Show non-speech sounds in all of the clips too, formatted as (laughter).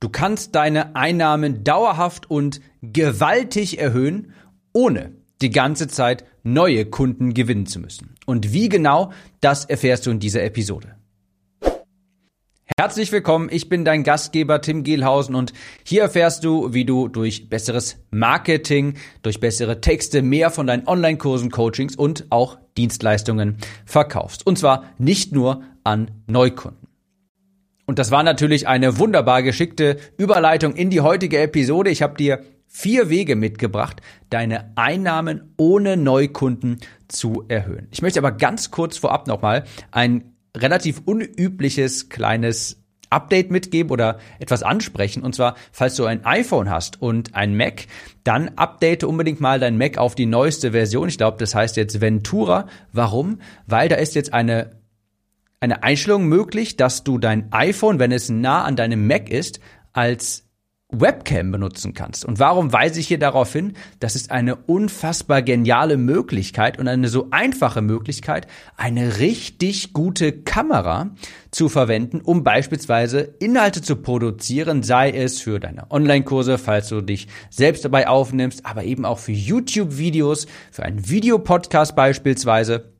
Du kannst deine Einnahmen dauerhaft und gewaltig erhöhen, ohne die ganze Zeit neue Kunden gewinnen zu müssen. Und wie genau, das erfährst du in dieser Episode. Herzlich willkommen, ich bin dein Gastgeber Tim Gehlhausen und hier erfährst du, wie du durch besseres Marketing, durch bessere Texte mehr von deinen Online-Kursen, Coachings und auch Dienstleistungen verkaufst. Und zwar nicht nur an Neukunden. Und das war natürlich eine wunderbar geschickte Überleitung in die heutige Episode. Ich habe dir vier Wege mitgebracht, deine Einnahmen ohne Neukunden zu erhöhen. Ich möchte aber ganz kurz vorab nochmal ein relativ unübliches kleines Update mitgeben oder etwas ansprechen. Und zwar, falls du ein iPhone hast und ein Mac, dann update unbedingt mal dein Mac auf die neueste Version. Ich glaube, das heißt jetzt Ventura. Warum? Weil da ist jetzt eine eine Einstellung möglich, dass du dein iPhone, wenn es nah an deinem Mac ist, als Webcam benutzen kannst. Und warum weise ich hier darauf hin? Das ist eine unfassbar geniale Möglichkeit und eine so einfache Möglichkeit, eine richtig gute Kamera zu verwenden, um beispielsweise Inhalte zu produzieren, sei es für deine Online-Kurse, falls du dich selbst dabei aufnimmst, aber eben auch für YouTube-Videos, für einen Videopodcast beispielsweise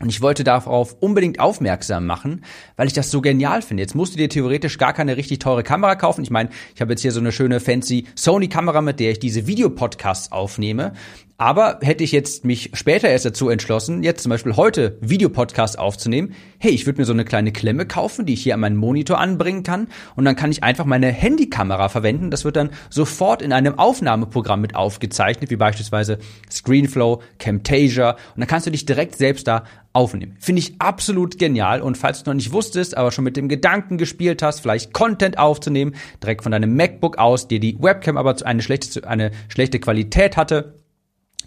und ich wollte darauf unbedingt aufmerksam machen, weil ich das so genial finde. Jetzt musst du dir theoretisch gar keine richtig teure Kamera kaufen. Ich meine, ich habe jetzt hier so eine schöne fancy Sony-Kamera, mit der ich diese Videopodcasts aufnehme. Aber hätte ich jetzt mich später erst dazu entschlossen, jetzt zum Beispiel heute Videopodcast aufzunehmen, hey, ich würde mir so eine kleine Klemme kaufen, die ich hier an meinen Monitor anbringen kann und dann kann ich einfach meine Handykamera verwenden. Das wird dann sofort in einem Aufnahmeprogramm mit aufgezeichnet, wie beispielsweise Screenflow, Camtasia und dann kannst du dich direkt selbst da aufnehmen. Finde ich absolut genial und falls du noch nicht wusstest, aber schon mit dem Gedanken gespielt hast, vielleicht Content aufzunehmen, direkt von deinem MacBook aus, dir die Webcam aber eine schlechte, eine schlechte Qualität hatte,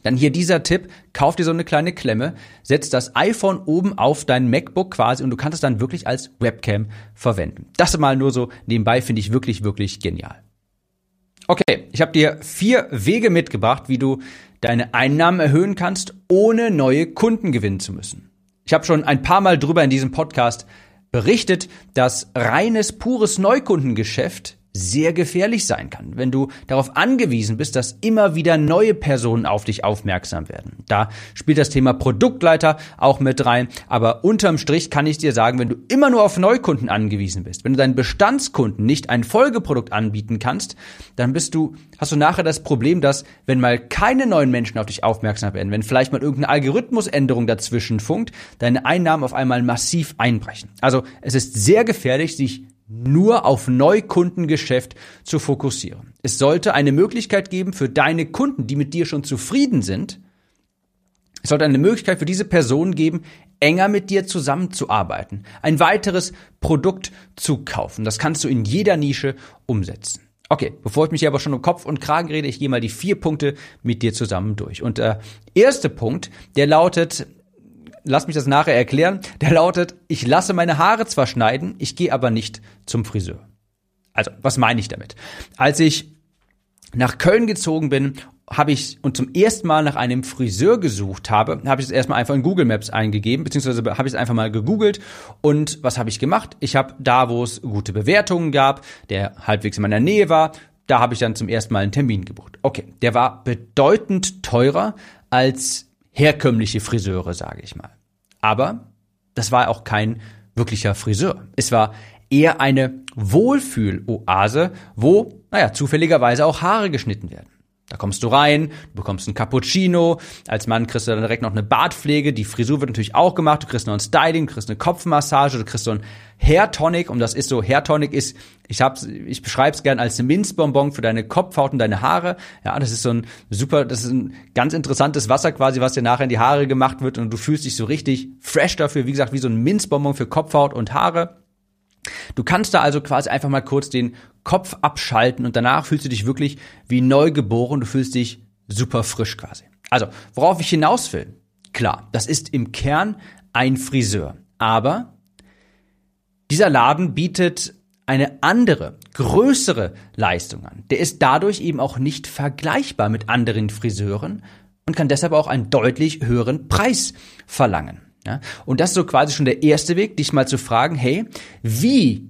dann hier dieser Tipp, kauf dir so eine kleine Klemme, setz das iPhone oben auf dein MacBook quasi und du kannst es dann wirklich als Webcam verwenden. Das mal nur so nebenbei finde ich wirklich, wirklich genial. Okay, ich habe dir vier Wege mitgebracht, wie du deine Einnahmen erhöhen kannst, ohne neue Kunden gewinnen zu müssen. Ich habe schon ein paar Mal drüber in diesem Podcast berichtet, dass reines, pures Neukundengeschäft sehr gefährlich sein kann, wenn du darauf angewiesen bist, dass immer wieder neue Personen auf dich aufmerksam werden. Da spielt das Thema Produktleiter auch mit rein, aber unterm Strich kann ich dir sagen, wenn du immer nur auf Neukunden angewiesen bist, wenn du deinen Bestandskunden nicht ein Folgeprodukt anbieten kannst, dann bist du hast du nachher das Problem, dass wenn mal keine neuen Menschen auf dich aufmerksam werden, wenn vielleicht mal irgendeine Algorithmusänderung dazwischen funkt, deine Einnahmen auf einmal massiv einbrechen. Also, es ist sehr gefährlich, sich nur auf Neukundengeschäft zu fokussieren. Es sollte eine Möglichkeit geben für deine Kunden, die mit dir schon zufrieden sind. Es sollte eine Möglichkeit für diese Personen geben, enger mit dir zusammenzuarbeiten, ein weiteres Produkt zu kaufen. Das kannst du in jeder Nische umsetzen. Okay, bevor ich mich aber schon um Kopf und Kragen rede, ich gehe mal die vier Punkte mit dir zusammen durch. Und der erste Punkt, der lautet, lass mich das nachher erklären, der lautet, ich lasse meine Haare zwar schneiden, ich gehe aber nicht zum Friseur. Also, was meine ich damit? Als ich nach Köln gezogen bin, habe ich und zum ersten Mal nach einem Friseur gesucht habe, habe ich es erstmal einfach in Google Maps eingegeben, beziehungsweise habe ich es einfach mal gegoogelt und was habe ich gemacht? Ich habe da, wo es gute Bewertungen gab, der halbwegs in meiner Nähe war, da habe ich dann zum ersten Mal einen Termin gebucht. Okay, der war bedeutend teurer als herkömmliche Friseure, sage ich mal. Aber das war auch kein wirklicher Friseur. Es war eher eine Wohlfühloase, wo, naja, zufälligerweise auch Haare geschnitten werden. Da kommst du rein, du bekommst einen Cappuccino, als Mann kriegst du dann direkt noch eine Bartpflege, die Frisur wird natürlich auch gemacht, du kriegst noch ein Styling, du kriegst eine Kopfmassage, du kriegst so ein Hair Tonic. Und das ist so, Hair Tonic ist, ich hab's, ich beschreibe es gern als Minzbonbon für deine Kopfhaut und deine Haare. Ja, das ist so ein super, das ist ein ganz interessantes Wasser quasi, was dir nachher in die Haare gemacht wird. Und du fühlst dich so richtig fresh dafür, wie gesagt, wie so ein Minzbonbon für Kopfhaut und Haare. Du kannst da also quasi einfach mal kurz den Kopf abschalten und danach fühlst du dich wirklich wie neu geboren. Du fühlst dich super frisch quasi. Also, worauf ich hinaus will, klar, das ist im Kern ein Friseur. Aber dieser Laden bietet eine andere, größere Leistung an. Der ist dadurch eben auch nicht vergleichbar mit anderen Friseuren und kann deshalb auch einen deutlich höheren Preis verlangen. Ja? Und das ist so quasi schon der erste Weg, dich mal zu fragen, hey, wie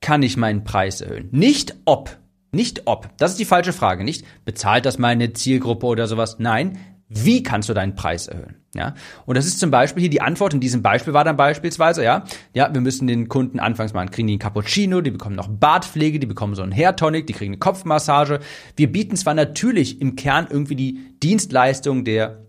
kann ich meinen Preis erhöhen? Nicht ob. Nicht ob. Das ist die falsche Frage. Nicht bezahlt das meine Zielgruppe oder sowas. Nein, wie kannst du deinen Preis erhöhen? Ja, und das ist zum Beispiel hier die Antwort in diesem Beispiel war dann beispielsweise, ja, ja, wir müssen den Kunden anfangs mal kriegen die einen Cappuccino, die bekommen noch Bartpflege, die bekommen so einen Hair Tonic, die kriegen eine Kopfmassage. Wir bieten zwar natürlich im Kern irgendwie die Dienstleistung der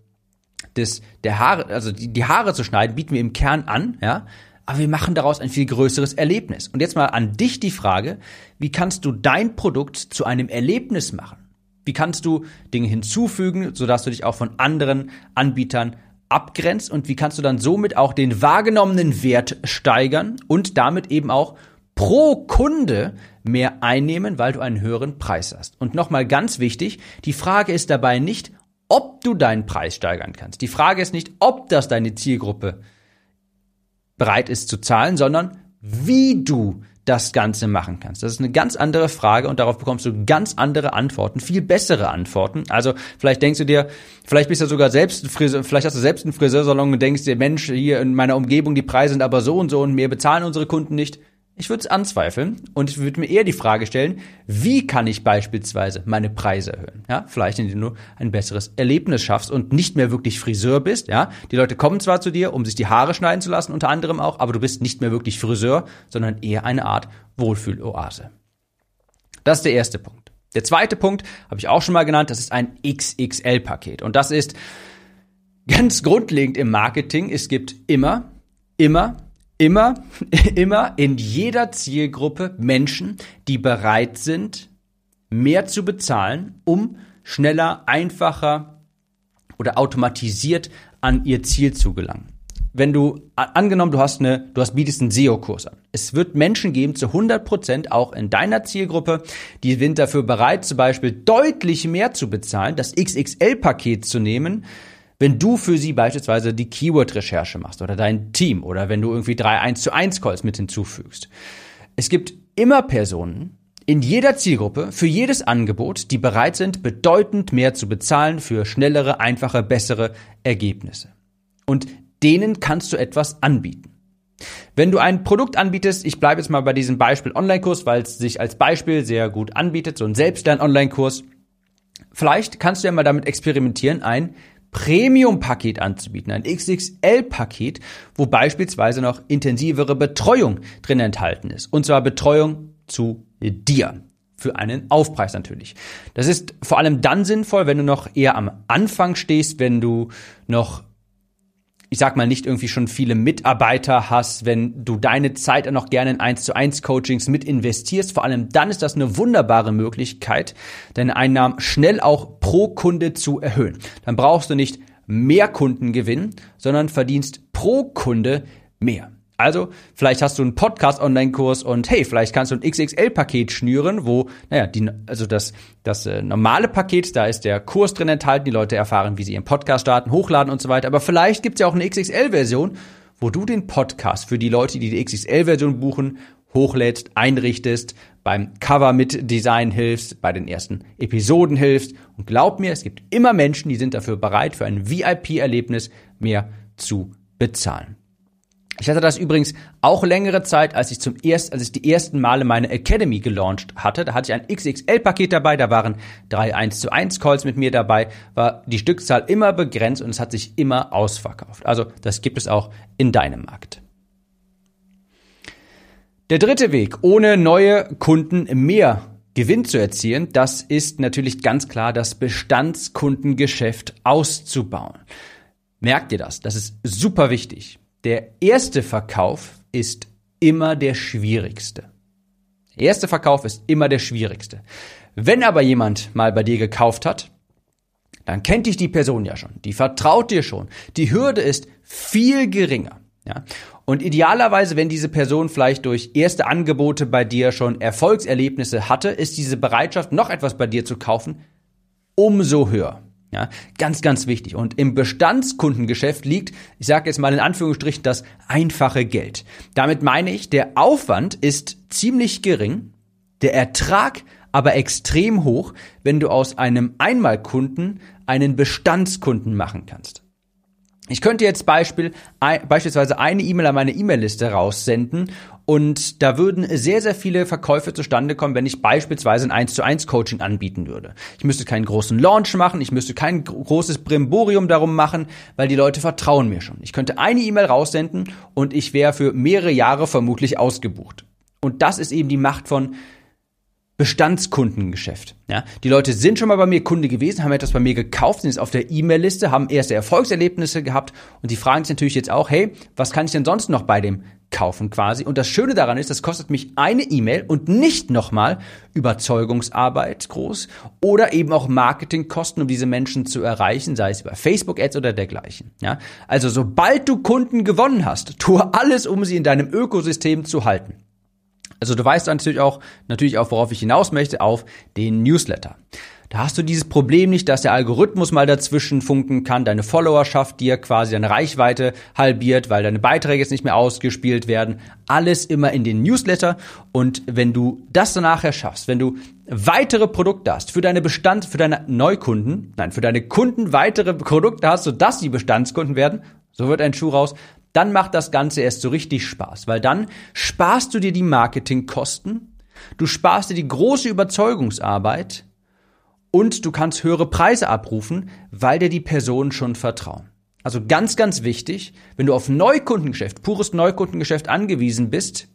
des der Haare, also die, die Haare zu schneiden, bieten wir im Kern an, ja, aber wir machen daraus ein viel größeres Erlebnis. Und jetzt mal an dich die Frage, wie kannst du dein Produkt zu einem Erlebnis machen? Wie kannst du Dinge hinzufügen, sodass du dich auch von anderen Anbietern abgrenzt und wie kannst du dann somit auch den wahrgenommenen Wert steigern und damit eben auch pro Kunde mehr einnehmen, weil du einen höheren Preis hast. Und nochmal ganz wichtig, die Frage ist dabei nicht, ob du deinen Preis steigern kannst. Die Frage ist nicht, ob das deine Zielgruppe bereit ist zu zahlen, sondern wie du das Ganze machen kannst. Das ist eine ganz andere Frage und darauf bekommst du ganz andere Antworten, viel bessere Antworten. Also vielleicht denkst du dir, vielleicht bist du sogar selbst ein Friseur, vielleicht hast du selbst einen Friseursalon und denkst dir, Mensch, hier in meiner Umgebung, die Preise sind aber so und so und mehr bezahlen unsere Kunden nicht. Ich würde es anzweifeln und ich würde mir eher die Frage stellen, wie kann ich beispielsweise meine Preise erhöhen? Ja, vielleicht indem du ein besseres Erlebnis schaffst und nicht mehr wirklich Friseur bist. Ja, die Leute kommen zwar zu dir, um sich die Haare schneiden zu lassen, unter anderem auch, aber du bist nicht mehr wirklich Friseur, sondern eher eine Art Wohlfühloase. Das ist der erste Punkt. Der zweite Punkt habe ich auch schon mal genannt. Das ist ein XXL-Paket und das ist ganz grundlegend im Marketing. Es gibt immer, immer immer, (laughs) immer in jeder Zielgruppe Menschen, die bereit sind, mehr zu bezahlen, um schneller, einfacher oder automatisiert an ihr Ziel zu gelangen. Wenn du angenommen, du hast eine, du hast bietest einen SEO-Kurs an. Es wird Menschen geben zu 100 Prozent auch in deiner Zielgruppe, die sind dafür bereit, zum Beispiel deutlich mehr zu bezahlen, das XXL-Paket zu nehmen, wenn du für sie beispielsweise die Keyword-Recherche machst oder dein Team oder wenn du irgendwie drei 1 zu 1 Calls mit hinzufügst. Es gibt immer Personen in jeder Zielgruppe für jedes Angebot, die bereit sind, bedeutend mehr zu bezahlen für schnellere, einfache, bessere Ergebnisse. Und denen kannst du etwas anbieten. Wenn du ein Produkt anbietest, ich bleibe jetzt mal bei diesem Beispiel Online-Kurs, weil es sich als Beispiel sehr gut anbietet, so ein Selbstlern-Online-Kurs. Vielleicht kannst du ja mal damit experimentieren, ein Premium-Paket anzubieten, ein XXL-Paket, wo beispielsweise noch intensivere Betreuung drin enthalten ist. Und zwar Betreuung zu dir. Für einen Aufpreis natürlich. Das ist vor allem dann sinnvoll, wenn du noch eher am Anfang stehst, wenn du noch ich sag mal, nicht irgendwie schon viele Mitarbeiter hast, wenn du deine Zeit noch gerne in 1 zu 1 Coachings mit investierst, vor allem dann ist das eine wunderbare Möglichkeit, deine Einnahmen schnell auch pro Kunde zu erhöhen. Dann brauchst du nicht mehr Kunden gewinnen, sondern verdienst pro Kunde mehr. Also, vielleicht hast du einen Podcast-Online-Kurs und hey, vielleicht kannst du ein XXL-Paket schnüren, wo, naja, die, also das, das äh, normale Paket, da ist der Kurs drin enthalten, die Leute erfahren, wie sie ihren Podcast starten, hochladen und so weiter. Aber vielleicht gibt's ja auch eine XXL-Version, wo du den Podcast für die Leute, die die XXL-Version buchen, hochlädst, einrichtest, beim Cover mit Design hilfst, bei den ersten Episoden hilfst. Und glaub mir, es gibt immer Menschen, die sind dafür bereit, für ein VIP-Erlebnis mehr zu bezahlen. Ich hatte das übrigens auch längere Zeit, als ich zum ersten, als ich die ersten Male meine Academy gelauncht hatte. Da hatte ich ein XXL-Paket dabei, da waren drei 1 zu 1 Calls mit mir dabei, war die Stückzahl immer begrenzt und es hat sich immer ausverkauft. Also das gibt es auch in deinem Markt. Der dritte Weg, ohne neue Kunden mehr Gewinn zu erzielen, das ist natürlich ganz klar das Bestandskundengeschäft auszubauen. Merkt ihr das? Das ist super wichtig. Der erste Verkauf ist immer der schwierigste. Der erste Verkauf ist immer der schwierigste. Wenn aber jemand mal bei dir gekauft hat, dann kennt dich die Person ja schon, die vertraut dir schon. Die Hürde ist viel geringer. Ja? Und idealerweise, wenn diese Person vielleicht durch erste Angebote bei dir schon Erfolgserlebnisse hatte, ist diese Bereitschaft, noch etwas bei dir zu kaufen, umso höher. Ja, ganz, ganz wichtig. Und im Bestandskundengeschäft liegt, ich sage jetzt mal in Anführungsstrichen, das einfache Geld. Damit meine ich, der Aufwand ist ziemlich gering, der Ertrag aber extrem hoch, wenn du aus einem Einmalkunden einen Bestandskunden machen kannst. Ich könnte jetzt Beispiel, beispielsweise eine E-Mail an meine E-Mail-Liste raussenden und da würden sehr, sehr viele Verkäufe zustande kommen, wenn ich beispielsweise ein 1 zu 1 Coaching anbieten würde. Ich müsste keinen großen Launch machen, ich müsste kein großes Brimborium darum machen, weil die Leute vertrauen mir schon. Ich könnte eine E-Mail raussenden und ich wäre für mehrere Jahre vermutlich ausgebucht. Und das ist eben die Macht von Bestandskundengeschäft. Ja, die Leute sind schon mal bei mir Kunde gewesen, haben etwas bei mir gekauft, sind jetzt auf der E-Mail-Liste, haben erste Erfolgserlebnisse gehabt und die fragen sich natürlich jetzt auch, hey, was kann ich denn sonst noch bei dem kaufen quasi? Und das Schöne daran ist, das kostet mich eine E-Mail und nicht nochmal Überzeugungsarbeit groß oder eben auch Marketingkosten, um diese Menschen zu erreichen, sei es über Facebook-Ads oder dergleichen. Ja, also sobald du Kunden gewonnen hast, tue alles, um sie in deinem Ökosystem zu halten. Also du weißt natürlich auch, natürlich auch, worauf ich hinaus möchte, auf den Newsletter. Da hast du dieses Problem nicht, dass der Algorithmus mal dazwischen funken kann, deine Followerschaft dir quasi deine Reichweite halbiert, weil deine Beiträge jetzt nicht mehr ausgespielt werden. Alles immer in den Newsletter. Und wenn du das dann nachher schaffst, wenn du weitere Produkte hast für deine Bestand, für deine Neukunden, nein, für deine Kunden weitere Produkte hast, sodass sie Bestandskunden werden, so wird ein Schuh raus, dann macht das Ganze erst so richtig Spaß, weil dann sparst du dir die Marketingkosten, du sparst dir die große Überzeugungsarbeit und du kannst höhere Preise abrufen, weil dir die Personen schon vertrauen. Also ganz, ganz wichtig, wenn du auf Neukundengeschäft, pures Neukundengeschäft angewiesen bist,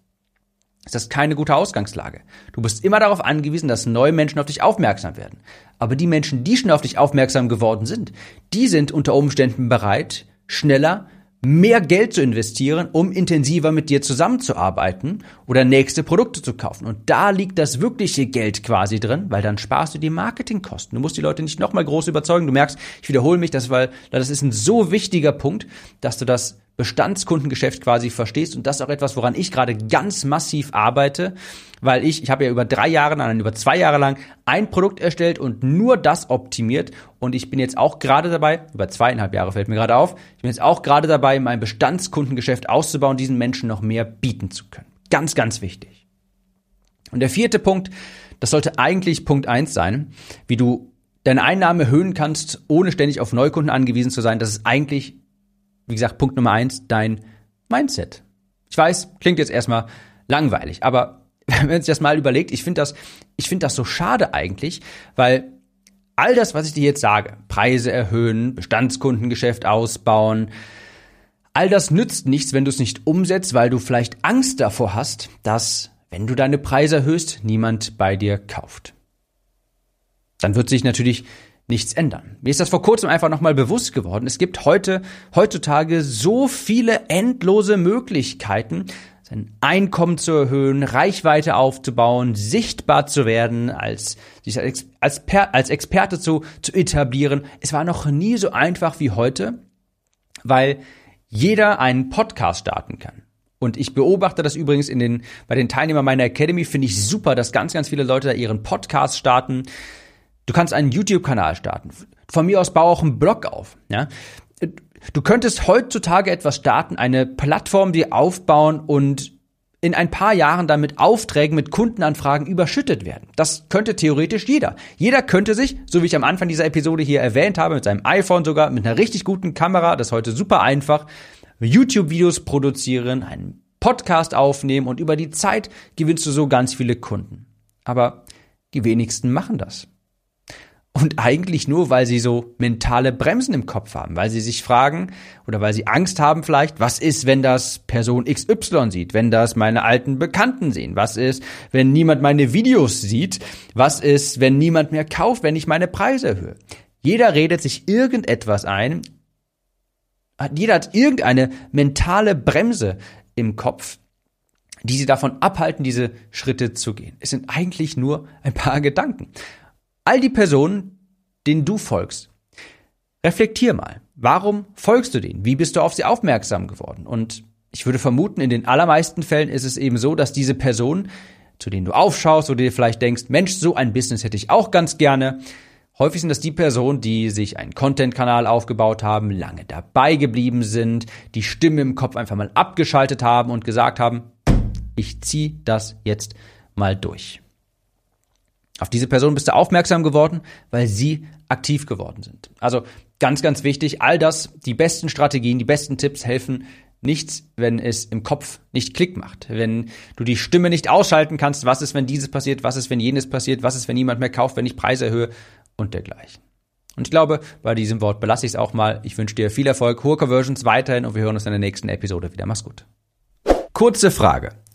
ist das keine gute Ausgangslage. Du bist immer darauf angewiesen, dass neue Menschen auf dich aufmerksam werden. Aber die Menschen, die schon auf dich aufmerksam geworden sind, die sind unter Umständen bereit, schneller mehr Geld zu investieren, um intensiver mit dir zusammenzuarbeiten oder nächste Produkte zu kaufen. Und da liegt das wirkliche Geld quasi drin, weil dann sparst du die Marketingkosten. Du musst die Leute nicht nochmal groß überzeugen. Du merkst, ich wiederhole mich, das, weil das ist ein so wichtiger Punkt, dass du das Bestandskundengeschäft quasi verstehst. Und das ist auch etwas, woran ich gerade ganz massiv arbeite, weil ich, ich habe ja über drei Jahre, nein, über zwei Jahre lang ein Produkt erstellt und nur das optimiert. Und ich bin jetzt auch gerade dabei, über zweieinhalb Jahre fällt mir gerade auf, ich bin jetzt auch gerade dabei, mein Bestandskundengeschäft auszubauen, diesen Menschen noch mehr bieten zu können. Ganz, ganz wichtig. Und der vierte Punkt, das sollte eigentlich Punkt eins sein, wie du deine Einnahme erhöhen kannst, ohne ständig auf Neukunden angewiesen zu sein. Das ist eigentlich wie gesagt, Punkt Nummer eins, dein Mindset. Ich weiß, klingt jetzt erstmal langweilig, aber (laughs) wenn man sich das mal überlegt, ich finde das, ich finde das so schade eigentlich, weil all das, was ich dir jetzt sage, Preise erhöhen, Bestandskundengeschäft ausbauen, all das nützt nichts, wenn du es nicht umsetzt, weil du vielleicht Angst davor hast, dass, wenn du deine Preise erhöhst, niemand bei dir kauft. Dann wird sich natürlich nichts ändern. Mir ist das vor kurzem einfach nochmal bewusst geworden. Es gibt heute, heutzutage so viele endlose Möglichkeiten, sein Einkommen zu erhöhen, Reichweite aufzubauen, sichtbar zu werden, als, sich als, als, als Experte zu, zu etablieren. Es war noch nie so einfach wie heute, weil jeder einen Podcast starten kann. Und ich beobachte das übrigens in den, bei den Teilnehmern meiner Academy, finde ich super, dass ganz, ganz viele Leute da ihren Podcast starten. Du kannst einen YouTube-Kanal starten. Von mir aus bau auch einen Blog auf. Ja? Du könntest heutzutage etwas starten, eine Plattform dir aufbauen und in ein paar Jahren dann mit Aufträgen, mit Kundenanfragen überschüttet werden. Das könnte theoretisch jeder. Jeder könnte sich, so wie ich am Anfang dieser Episode hier erwähnt habe, mit seinem iPhone sogar, mit einer richtig guten Kamera, das ist heute super einfach, YouTube-Videos produzieren, einen Podcast aufnehmen und über die Zeit gewinnst du so ganz viele Kunden. Aber die wenigsten machen das. Und eigentlich nur, weil sie so mentale Bremsen im Kopf haben, weil sie sich fragen oder weil sie Angst haben vielleicht, was ist, wenn das Person XY sieht, wenn das meine alten Bekannten sehen, was ist, wenn niemand meine Videos sieht, was ist, wenn niemand mehr kauft, wenn ich meine Preise erhöhe. Jeder redet sich irgendetwas ein, jeder hat irgendeine mentale Bremse im Kopf, die sie davon abhalten, diese Schritte zu gehen. Es sind eigentlich nur ein paar Gedanken all die Personen, denen du folgst, reflektier mal. Warum folgst du denen? Wie bist du auf sie aufmerksam geworden? Und ich würde vermuten, in den allermeisten Fällen ist es eben so, dass diese Personen, zu denen du aufschaust oder dir vielleicht denkst, Mensch, so ein Business hätte ich auch ganz gerne. Häufig sind das die Personen, die sich einen Content-Kanal aufgebaut haben, lange dabei geblieben sind, die Stimme im Kopf einfach mal abgeschaltet haben und gesagt haben, ich ziehe das jetzt mal durch. Auf diese Person bist du aufmerksam geworden, weil sie aktiv geworden sind. Also ganz, ganz wichtig, all das, die besten Strategien, die besten Tipps helfen nichts, wenn es im Kopf nicht Klick macht. Wenn du die Stimme nicht ausschalten kannst, was ist, wenn dieses passiert, was ist, wenn jenes passiert, was ist, wenn niemand mehr kauft, wenn ich Preise erhöhe und dergleichen. Und ich glaube, bei diesem Wort belasse ich es auch mal. Ich wünsche dir viel Erfolg, hohe Conversions weiterhin und wir hören uns in der nächsten Episode wieder. Mach's gut. Kurze Frage.